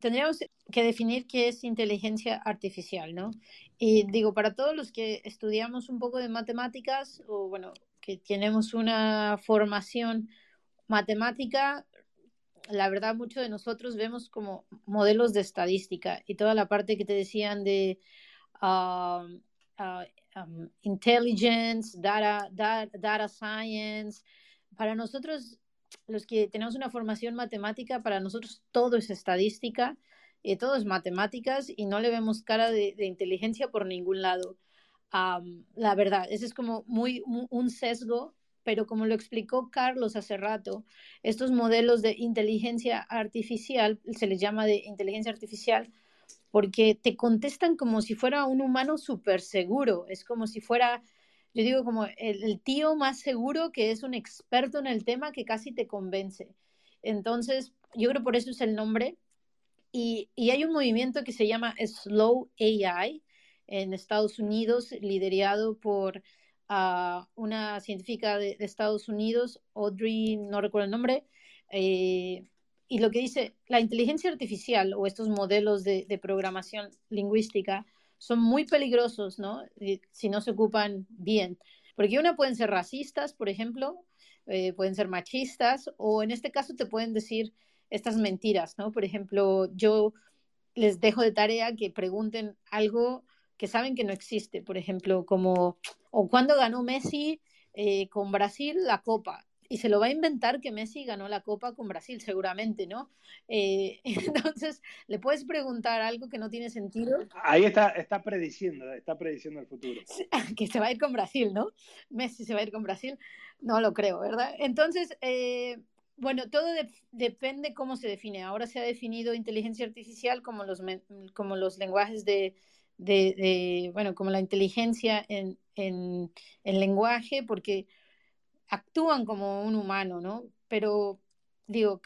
tendríamos que definir qué es inteligencia artificial, ¿no? Y digo, para todos los que estudiamos un poco de matemáticas o, bueno, que tenemos una formación matemática, la verdad, muchos de nosotros vemos como modelos de estadística y toda la parte que te decían de um, uh, um, intelligence, data, data science. Para nosotros los que tenemos una formación matemática, para nosotros todo es estadística, y todo es matemáticas y no le vemos cara de, inteligencia por ningún lado. la verdad, ese es como muy un, sesgo, pero como lo explicó Carlos hace rato, estos modelos de inteligencia artificial, se les llama de inteligencia artificial, porque te contestan como si fuera un humano súper seguro, es como si fuera yo digo como el, tío más seguro que es un experto en el tema que casi te convence. Entonces, yo creo por eso es el nombre. Y, y hay un movimiento que se llama Slow AI en Estados Unidos, liderado por uh, una científica de, Estados Unidos, Audrey, no recuerdo el nombre, eh, y lo que dice, la inteligencia artificial o estos modelos de, de programación lingüística son muy peligrosos, ¿no? Si no se ocupan bien. Porque una pueden ser racistas, por ejemplo, eh, pueden ser machistas, o en este caso te pueden decir estas mentiras, ¿no? Por ejemplo, yo les dejo de tarea que pregunten algo que saben que no existe, por ejemplo, como, o cuándo ganó Messi eh, con Brasil la Copa y se lo va a inventar que Messi ganó la Copa con Brasil, seguramente, ¿no? Eh, entonces, le puedes preguntar algo que no tiene sentido. Ahí está, está prediciendo, está prediciendo el futuro. Que se va a ir con Brasil, ¿no? Messi se va a ir con Brasil, no lo creo, ¿verdad? Entonces, eh, bueno, todo depende cómo se define. Ahora se ha definido inteligencia artificial como los, como los lenguajes de, de, bueno, como la inteligencia en, en, en lenguaje, porque actúan como un humano, ¿no? Pero digo,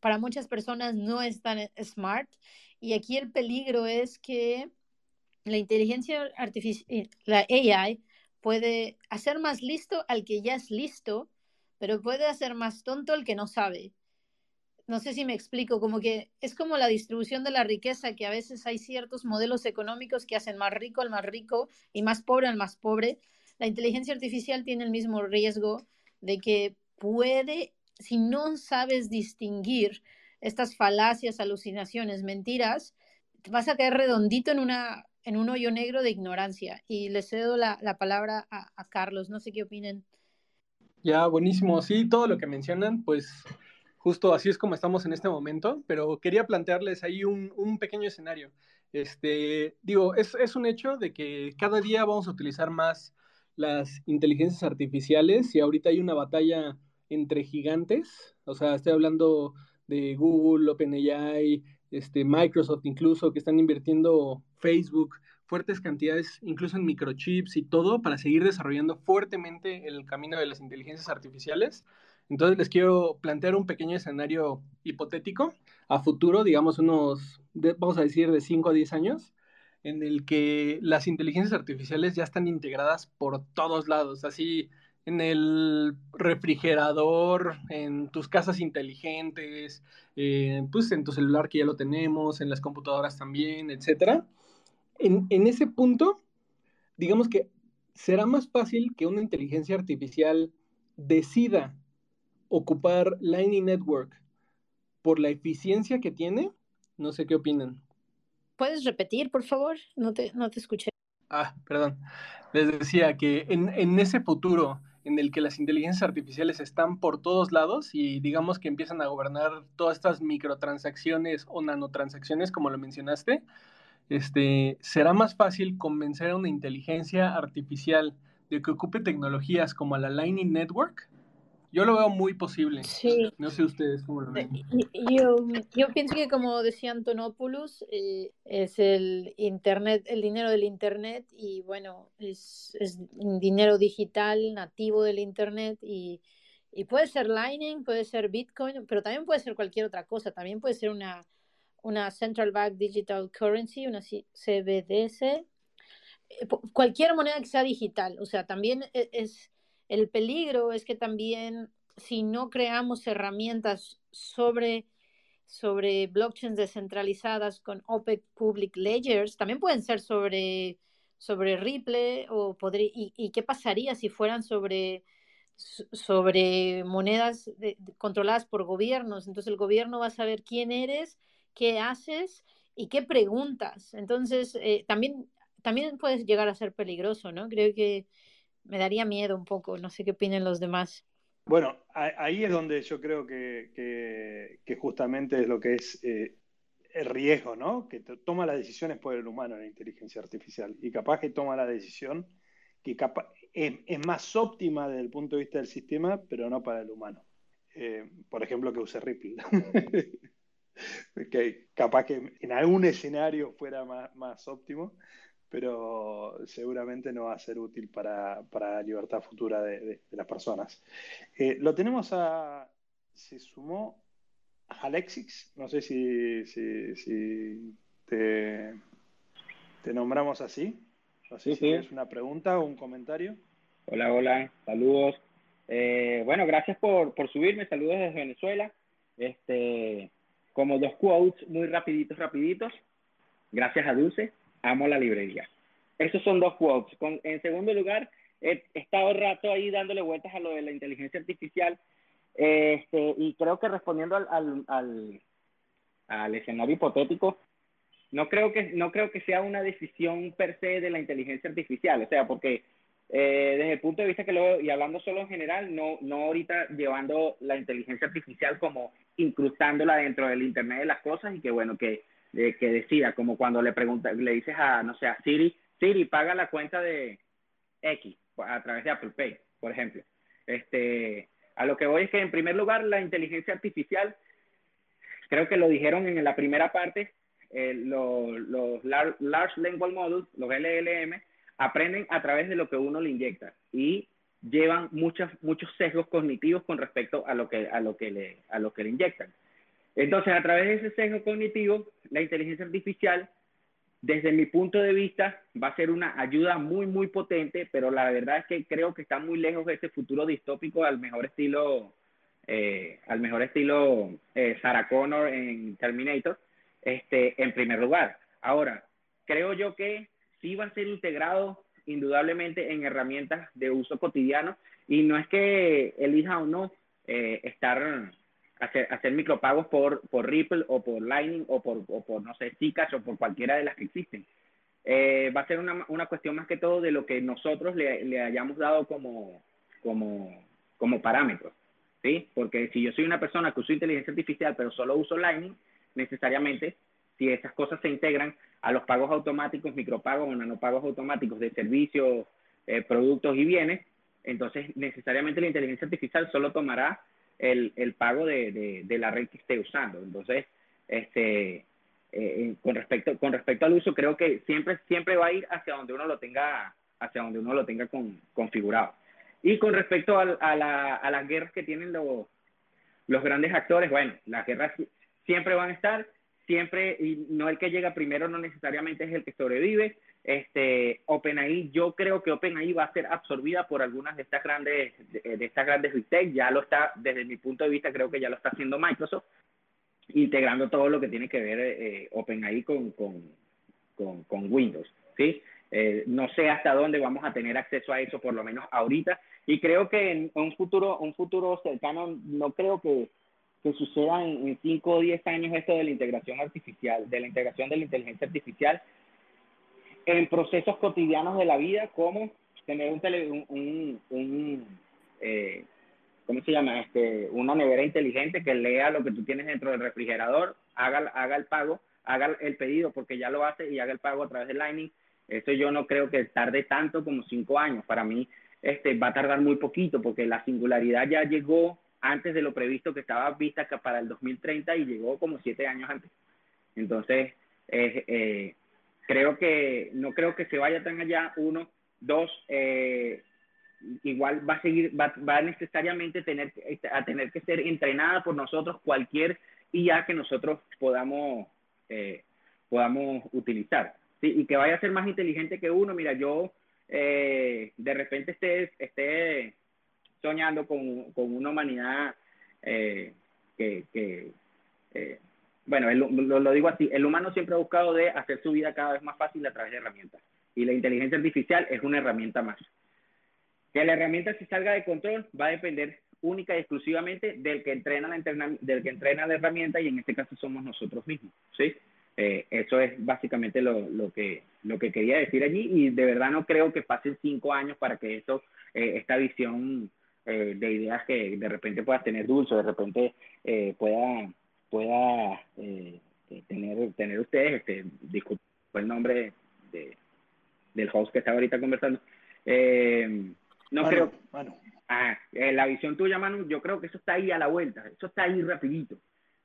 para muchas personas no es tan smart y aquí el peligro es que la inteligencia artificial, eh, la AI, puede hacer más listo al que ya es listo, pero puede hacer más tonto al que no sabe. No sé si me explico, como que es como la distribución de la riqueza, que a veces hay ciertos modelos económicos que hacen más rico al más rico y más pobre al más pobre. La inteligencia artificial tiene el mismo riesgo de que puede, si no sabes distinguir estas falacias, alucinaciones, mentiras, vas a caer redondito en, una, en un hoyo negro de ignorancia. Y le cedo la, palabra a, Carlos, no sé qué opinen. Ya, buenísimo. Sí, todo lo que mencionan, pues justo así es como estamos en este momento, pero quería plantearles ahí un, un pequeño escenario. Este, digo, es, es, un hecho de que cada día vamos a utilizar más las inteligencias artificiales y ahorita hay una batalla entre gigantes, o sea, estoy hablando de Google, OpenAI, este, Microsoft incluso, que están invirtiendo Facebook fuertes cantidades, incluso en microchips y todo, para seguir desarrollando fuertemente el camino de las inteligencias artificiales. Entonces les quiero plantear un pequeño escenario hipotético a futuro, digamos unos, vamos a decir, de 5 a 10 años, en el que las inteligencias artificiales ya están integradas por todos lados, así en el refrigerador, en tus casas inteligentes, eh, pues en tu celular que ya lo tenemos, en las computadoras también, etc. En, ese punto, digamos que será más fácil que una inteligencia artificial decida ocupar Lightning Network por la eficiencia que tiene. No sé qué opinan. ¿Puedes repetir, por favor? No te, no te escuché. Ah, perdón. Les decía que en, ese futuro en el que las inteligencias artificiales están por todos lados y digamos que empiezan a gobernar todas estas microtransacciones o nanotransacciones, como lo mencionaste, este, será más fácil convencer a una inteligencia artificial de que ocupe tecnologías como la Lightning Network yo lo veo muy posible. Sí. No sé ustedes cómo lo ven. Yo, yo pienso que como decía Antonopoulos, eh, es el internet, el dinero del internet y bueno, es, es dinero digital nativo del internet y, y puede ser Lightning, puede ser Bitcoin, pero también puede ser cualquier otra cosa. También puede ser una, una Central Bank Digital Currency, una CBDC, eh, cualquier moneda que sea digital. O sea, también e, es el peligro es que también si no creamos herramientas sobre, sobre blockchains descentralizadas con OPEC Public Ledgers, también pueden ser sobre, sobre Ripple o y, qué pasaría si fueran sobre, sobre monedas controladas por gobiernos. Entonces el gobierno va a saber quién eres, qué haces y qué preguntas. Entonces eh, también, también puede llegar a ser peligroso, ¿no? Creo que me daría miedo un poco, no sé qué opinen los demás. Bueno, ahí es donde yo creo que, justamente es lo que es eh, el riesgo, ¿no? Que toma las decisiones por el humano en la inteligencia artificial y capaz que toma la decisión que es, más óptima desde el punto de vista del sistema, pero no para el humano. Eh, por ejemplo, que use Ripple. que capaz que en algún escenario fuera más óptimo, pero seguramente no va a ser útil para, para la libertad futura de, las personas. Eh, lo tenemos a. Se sumó Alexix, no sé si, si, te, te, nombramos así. No sé si es una pregunta o un comentario. Hola, hola, saludos. Eh, bueno, gracias por, por subirme, saludos desde Venezuela. Este, como dos quotes muy rapiditos, rapiditos. Gracias a Dulce amo la librería. Esos son dos quotes. en segundo lugar, he, estado rato ahí dándole vueltas a lo de la inteligencia artificial este, y creo que respondiendo al, al, al, escenario hipotético, no creo, que, no creo que sea una decisión per se de la inteligencia artificial, o sea, porque eh, desde el punto de vista que lo y hablando solo en general, no, no ahorita llevando la inteligencia artificial como incrustándola dentro del Internet de las cosas y que bueno, que que decida, como cuando le pregunta, le dices a, no sé, a Siri, Siri, paga la cuenta de X a través de Apple Pay, por ejemplo. Este, a lo que voy es que, en primer lugar, la inteligencia artificial, creo que lo dijeron en la primera parte, eh, los, los Large Language Models, los LLM, aprenden a través de lo que uno le inyecta y llevan muchos, muchos sesgos cognitivos con respecto a lo que, a lo que, le, a lo que le inyectan. Entonces, a través de ese sesgo cognitivo, la inteligencia artificial, desde mi punto de vista, va a ser una ayuda muy, muy potente, pero la verdad es que creo que está muy lejos de ese futuro distópico al mejor estilo, eh, al mejor estilo eh, Sarah Connor en Terminator, este, en primer lugar. Ahora, creo yo que sí va a ser integrado indudablemente en herramientas de uso cotidiano y no es que elija o no eh, estar hacer, hacer micropagos por, por Ripple o por Lightning o por, o por no sé, Zcash o por cualquiera de las que existen. Eh, va a ser una, una, cuestión más que todo de lo que nosotros le, le hayamos dado como, como, como parámetros. ¿sí? Porque si yo soy una persona que uso inteligencia artificial pero solo uso Lightning, necesariamente, si esas cosas se integran a los pagos automáticos, micropagos o nanopagos automáticos de servicios, eh, productos y bienes, entonces necesariamente la inteligencia artificial solo tomará el, el pago de, de, la red que esté usando. Entonces, este, eh, con, respecto, con respecto al uso, creo que siempre, siempre va a ir hacia donde uno lo tenga, hacia donde uno lo tenga con, configurado. Y con respecto a, a, la, a las guerras que tienen los, los grandes actores, bueno, las guerras siempre van a estar, siempre, y no el que llega primero no necesariamente es el que sobrevive, este OpenAI, yo creo que OpenAI va a ser absorbida por algunas de estas grandes de, estas grandes big tech, ya lo está desde mi punto de vista creo que ya lo está haciendo Microsoft integrando todo lo que tiene que ver eh, OpenAI con, con, con, Windows, ¿sí? Eh, no sé hasta dónde vamos a tener acceso a eso, por lo menos ahorita, y creo que en un futuro, un futuro cercano, no creo que, que suceda en 5 o 10 años esto de la integración artificial, de la integración de la inteligencia artificial, en procesos cotidianos de la vida, como tener un, tele, un, un, se llama? Este, una nevera inteligente que lea lo que tú tienes dentro del refrigerador, haga, haga el pago, haga el pedido porque ya lo hace y haga el pago a través de Lightning. Eso yo no creo que tarde tanto como cinco años. Para mí este, va a tardar muy poquito porque la singularidad ya llegó antes de lo previsto que estaba vista para el 2030 y llegó como siete años antes. Entonces, eh, creo que no creo que se vaya tan allá. Uno, dos, eh, igual va a seguir, va, va necesariamente tener, a tener que ser entrenada por nosotros cualquier IA que nosotros podamos, eh, podamos utilizar. ¿sí? Y que vaya a ser más inteligente que uno. Mira, yo eh, de repente esté, esté soñando con, con una humanidad eh, que, que bueno, lo, digo así, el humano siempre ha buscado de hacer su vida cada vez más fácil a través de herramientas. Y la inteligencia artificial es una herramienta más. Que la herramienta si salga de control va a depender única y exclusivamente del que entrena la, del que entrena la herramienta y en este caso somos nosotros mismos, ¿sí? Eh, eso es básicamente lo, lo, que, lo que quería decir allí y de verdad no creo que pasen cinco años para que eso, eh, esta visión eh, de ideas que de repente puedas tener Dulce, de repente pueda, pueda tener, tener ustedes, este, disculpen el nombre de, del host que estaba ahorita conversando. no creo... Ah, la visión tuya, Manu, yo creo que eso está ahí a la vuelta, eso está ahí rapidito,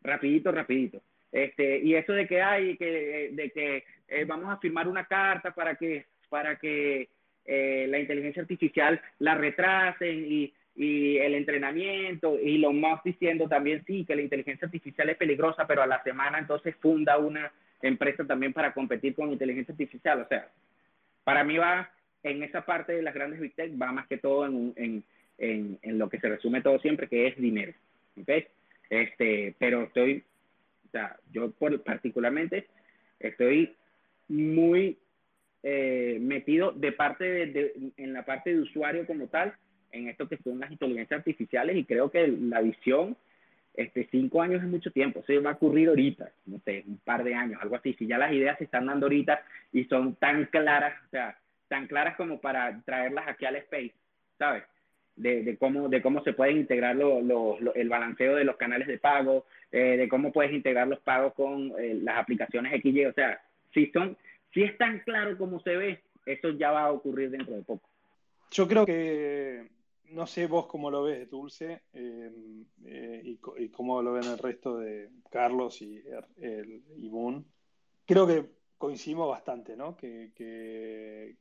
rapidito, rapidito. Este, y eso de que hay, que, de que eh, vamos a firmar una carta para que, para que eh, la inteligencia artificial la retrasen y, y el entrenamiento y lo más diciendo también sí que la inteligencia artificial es peligrosa, pero a la semana entonces funda una empresa también para competir con inteligencia artificial. O sea, para mí va en esa parte de las grandes big tech, va más que todo en, en, en, en lo que se resume todo siempre, que es dinero. ¿okay? Este, pero estoy o sea, yo particularmente estoy muy eh, metido de parte de, en la parte de usuario como tal, en esto que son las inteligencias artificiales y creo que la visión, este, cinco años es mucho tiempo, eso va a ocurrir ahorita, no sé, un par de años, algo así, si ya las ideas se están dando ahorita y son tan claras, o sea, tan claras como para traerlas aquí al space, ¿sabes? de, cómo, de cómo se puede integrar el balanceo de los canales de pago, eh, de cómo puedes integrar los pagos con eh, las aplicaciones XY. O sea, si, son, si es tan claro como se ve, eso ya va a ocurrir dentro de poco. Yo creo que, no sé vos cómo lo ves, Dulce, eh, y, y, cómo lo ven el resto de Carlos y, el, y Moon. Creo que coincidimos bastante, ¿no? Que, que,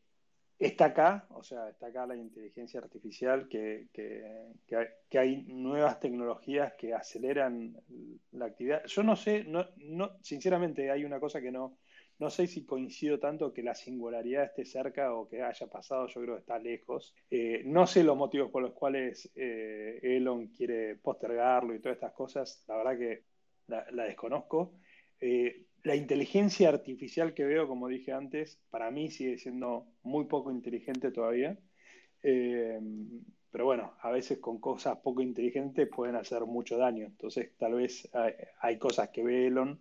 está acá, o sea, está acá la inteligencia artificial, que, que, hay, nuevas tecnologías que aceleran la actividad. Yo no sé, no, no, sinceramente hay una cosa que no, no sé si coincido tanto que la singularidad esté cerca o que haya pasado, yo creo que está lejos. Eh, no sé los motivos por los cuales eh, Elon quiere postergarlo y todas estas cosas, la verdad que la, desconozco. Eh, la inteligencia artificial que veo, como dije antes, para mí sigue siendo muy poco inteligente todavía. Pero bueno, a veces con cosas poco inteligentes pueden hacer mucho daño. Entonces, tal vez hay, cosas que ve Elon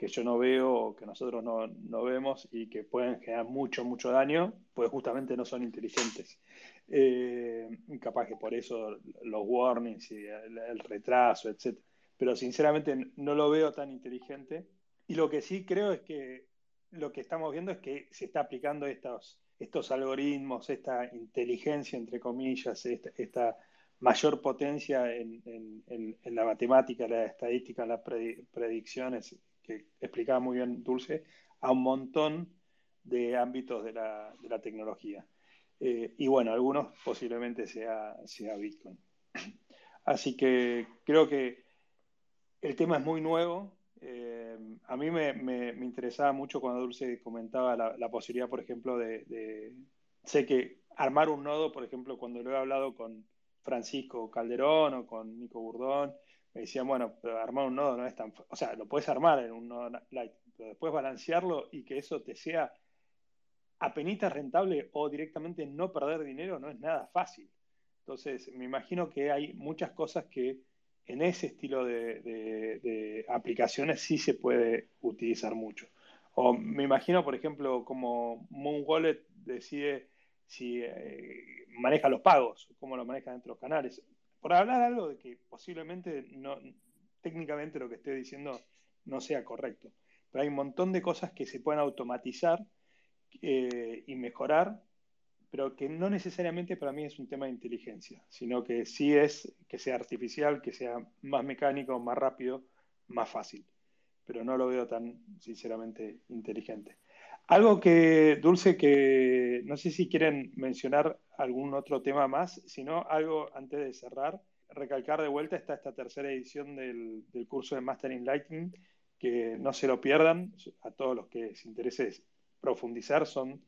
que yo no veo o que nosotros no, no, vemos y que pueden generar mucho, mucho daño, pues justamente no son inteligentes. Eh, capaz que por eso los warnings y el, retraso, etc. Pero sinceramente no lo veo tan inteligente y lo que sí creo es que lo que estamos viendo es que se está aplicando estos, estos algoritmos, esta inteligencia, entre comillas, esta, mayor potencia en, la matemática, la estadística, las predicciones, que explicaba muy bien Dulce, a un montón de ámbitos de la, tecnología. Eh, y bueno, algunos posiblemente sea, sea Bitcoin. Así que creo que el tema es muy nuevo, eh, a mí me, me, interesaba mucho cuando Dulce comentaba la, posibilidad, por ejemplo, de, Sé que armar un nodo, por ejemplo, cuando lo he hablado con Francisco Calderón o con Nico Burdón, me decían, bueno, pero armar un nodo no es tan... O sea, lo puedes armar en un nodo light, pero después balancearlo y que eso te sea apenas rentable o directamente no perder dinero no es nada fácil. Entonces, me imagino que hay muchas cosas que en ese estilo de, aplicaciones sí se puede utilizar mucho. O me imagino, por ejemplo, como Moon Wallet decide si eh, maneja los pagos, cómo lo maneja dentro de los canales. Por hablar algo de que posiblemente no, técnicamente lo que estoy diciendo no sea correcto. Pero hay un montón de cosas que se pueden automatizar eh, y mejorar, pero que no necesariamente para mí es un tema de inteligencia, sino que sí es que sea artificial, que sea más mecánico, más rápido, más fácil. Pero no lo veo tan, sinceramente, inteligente. Algo que, Dulce, que no sé si quieren mencionar algún otro tema más, sino algo antes de cerrar, recalcar de vuelta está esta tercera edición del, del curso de Master in Lightning, que no se lo pierdan, a todos los que les interese profundizar, son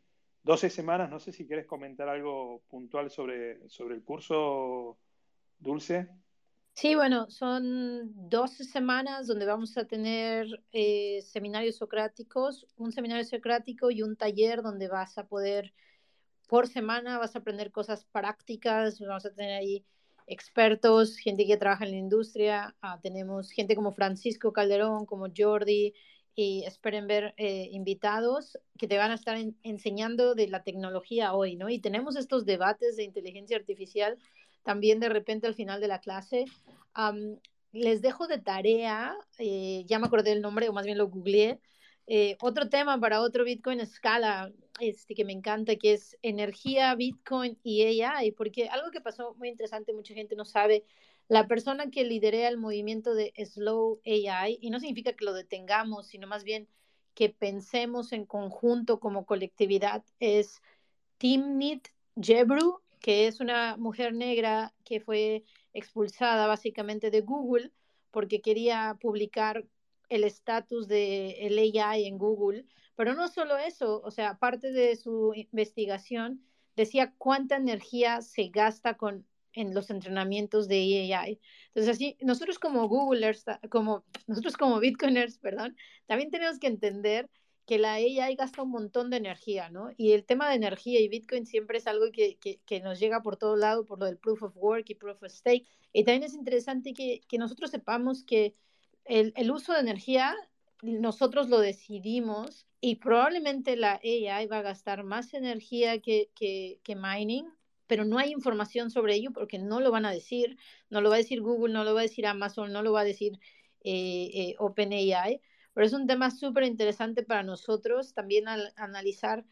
12 semanas, no sé si quieres comentar algo puntual sobre, sobre el curso, Dulce. Sí, bueno, son 12 semanas donde vamos a tener eh, seminarios socráticos, un seminario socrático y un taller donde vas a poder, por semana vas a aprender cosas prácticas, vamos a tener ahí expertos, gente que trabaja en la industria, ah, tenemos gente como Francisco Calderón, como Jordi, y esperen ver eh, invitados que te van a estar enseñando de la tecnología hoy, ¿no? Y tenemos estos debates de inteligencia artificial también de repente al final de la clase. les dejo de tarea, eh, ya me acordé el nombre, o más bien lo googleé, eh, otro tema para otro Bitcoin escala, este, que me encanta, que es energía, Bitcoin y AI, porque algo que pasó muy interesante, mucha gente no sabe, la persona que lidera el movimiento de Slow AI, y no significa que lo detengamos, sino más bien que pensemos en conjunto como colectividad, es Timnit Jebru, que es una mujer negra que fue expulsada básicamente de Google porque quería publicar el estatus de AI en Google, pero no solo eso, o sea, parte de su investigación decía cuánta energía se gasta con en los entrenamientos de AI. Entonces, así, nosotros como Googlers, como nosotros como Bitcoiners, perdón, también tenemos que entender que la AI gasta un montón de energía, ¿no? Y el tema de energía y Bitcoin siempre es algo que, que, que nos llega por todo lado, por lo del proof of work y proof of stake. Y también es interesante que, que nosotros sepamos que el, el uso de energía nosotros lo decidimos y probablemente la AI va a gastar más energía que, que, que, mining, pero no hay información sobre ello porque no lo van a decir, no lo va a decir Google, no lo va a decir Amazon, no lo va a decir eh, eh, OpenAI, pero es un tema súper interesante para nosotros también al analizar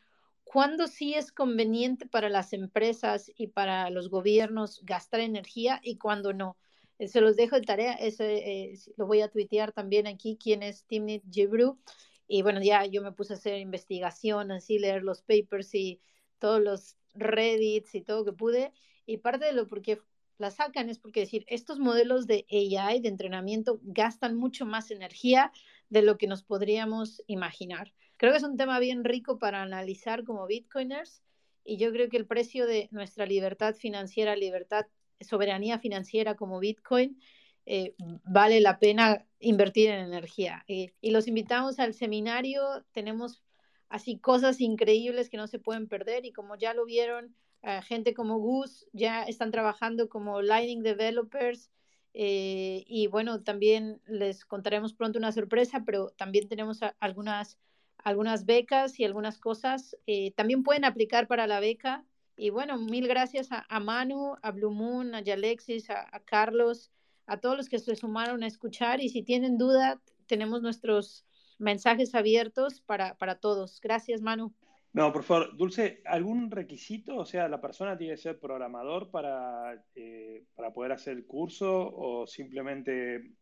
cuándo sí es conveniente para las empresas y para los gobiernos gastar energía y cuándo no. Eh, se los dejo de tarea, eso eh, lo voy a tuitear también aquí, quién es Timnit Jibru. Y bueno, ya yo me puse a hacer investigación, así leer los papers y todos los Reddits y todo que pude. Y parte de lo porque la sacan es porque decir, estos modelos de AI, de entrenamiento, gastan mucho más energía de lo que nos podríamos imaginar. Creo que es un tema bien rico para analizar como bitcoiners y yo creo que el precio de nuestra libertad financiera, libertad soberanía financiera como Bitcoin, eh, vale la pena invertir en energía. Y los invitamos al seminario, tenemos así cosas increíbles que no se pueden perder y como ya lo vieron, eh, gente como Gus ya están trabajando como Lightning Developers. Y bueno, también les contaremos pronto una sorpresa, pero también tenemos algunas, algunas becas y algunas cosas. también pueden aplicar para la beca y bueno, mil gracias a, Manu, a Blue Moon, a Yalexis, a, Carlos, a todos los que se sumaron a escuchar. Y si tienen duda, tenemos nuestros mensajes abiertos para, para todos. Gracias, Manu. No, por favor, Dulce, ¿algún requisito? O sea, ¿la persona tiene que ser programador para, eh, para poder hacer el curso o simplemente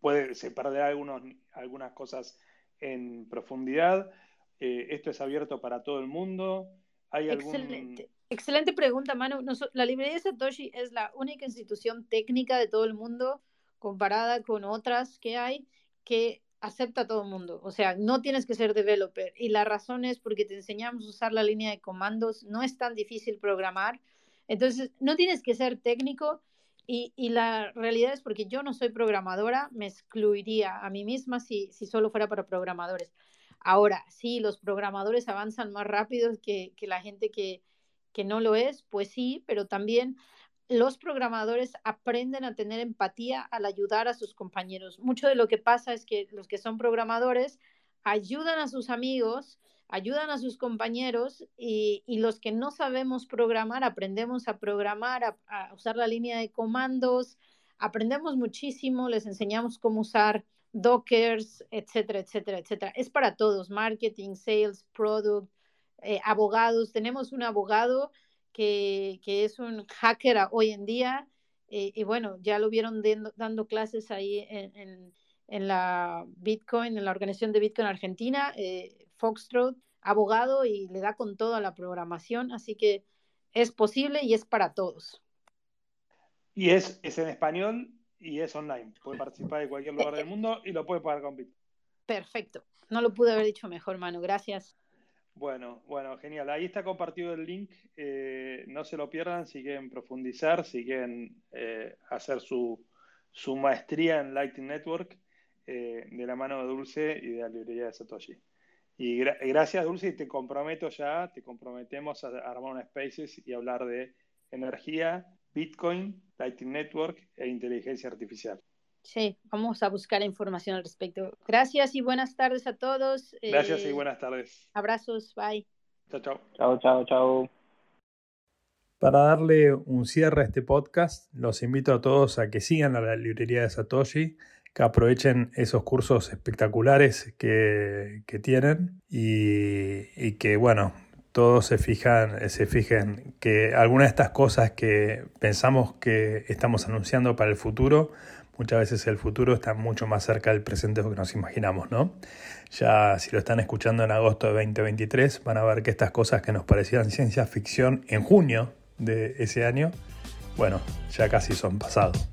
puede, se perderá algunos, algunas cosas en profundidad? Eh, ¿Esto es abierto para todo el mundo? ¿Hay. Excelente. Excelente pregunta, Manu. la librería Satoshi es la única institución técnica de todo el mundo comparada con otras que hay que acepta a todo el mundo. O sea, no tienes que ser developer. Y la razón es porque te enseñamos a usar la línea de comandos. No es tan difícil programar. Entonces, no tienes que ser técnico. Y, y la realidad es porque yo no soy programadora, me excluiría a mí misma si, si solo fuera para programadores. Ahora, sí, los programadores avanzan más rápido que, que la gente que, que no lo es, pues sí, pero también los programadores aprenden a tener empatía al ayudar a sus compañeros. Mucho de lo que pasa es que los que son programadores ayudan a sus amigos, ayudan a sus compañeros y, los que no sabemos programar, aprendemos a programar, a, usar la línea de comandos, aprendemos muchísimo, les enseñamos cómo usar dockers, etcétera, etcétera, etcétera. Es para todos, marketing, sales, product, eh, abogados. Tenemos un abogado que, es un hacker hoy en día eh, y bueno, ya lo vieron dando clases ahí en, la Bitcoin, en la organización de Bitcoin Argentina. Eh, Foxtrot, abogado y le da con toda la programación, así que es posible y es para todos. Y es, es en español y es online. Puede participar de cualquier lugar del mundo y lo puede pagar con Bitcoin. Perfecto. No lo pude haber dicho mejor, Manu. Gracias. Bueno, bueno, genial. Ahí está compartido el link. Eh, no se lo pierdan si quieren profundizar, si quieren eh, hacer su, su, maestría en Lightning Network eh, de la mano de Dulce y de la librería de Satoshi. Y gracias, Dulce, y te comprometo ya, te comprometemos a armar una Spaces y hablar de energía, Bitcoin, Lightning Network e inteligencia artificial. Sí, vamos a buscar información al respecto. Gracias y buenas tardes a todos. Gracias y eh, buenas tardes. Abrazos, bye. Chao, chao. Chao, chao, chao. Para darle un cierre a este podcast, los invito a todos a que sigan a la librería de Satoshi que aprovechen esos cursos espectaculares que, tienen y, que, bueno, todos se fijan, se fijen que algunas de estas cosas que pensamos que estamos anunciando para el futuro, muchas veces el futuro está mucho más cerca del presente de lo que nos imaginamos, ¿no? Ya si lo están escuchando en agosto de 2023, van a ver que estas cosas que nos parecían ciencia ficción en junio de ese año, bueno, ya casi son pasados.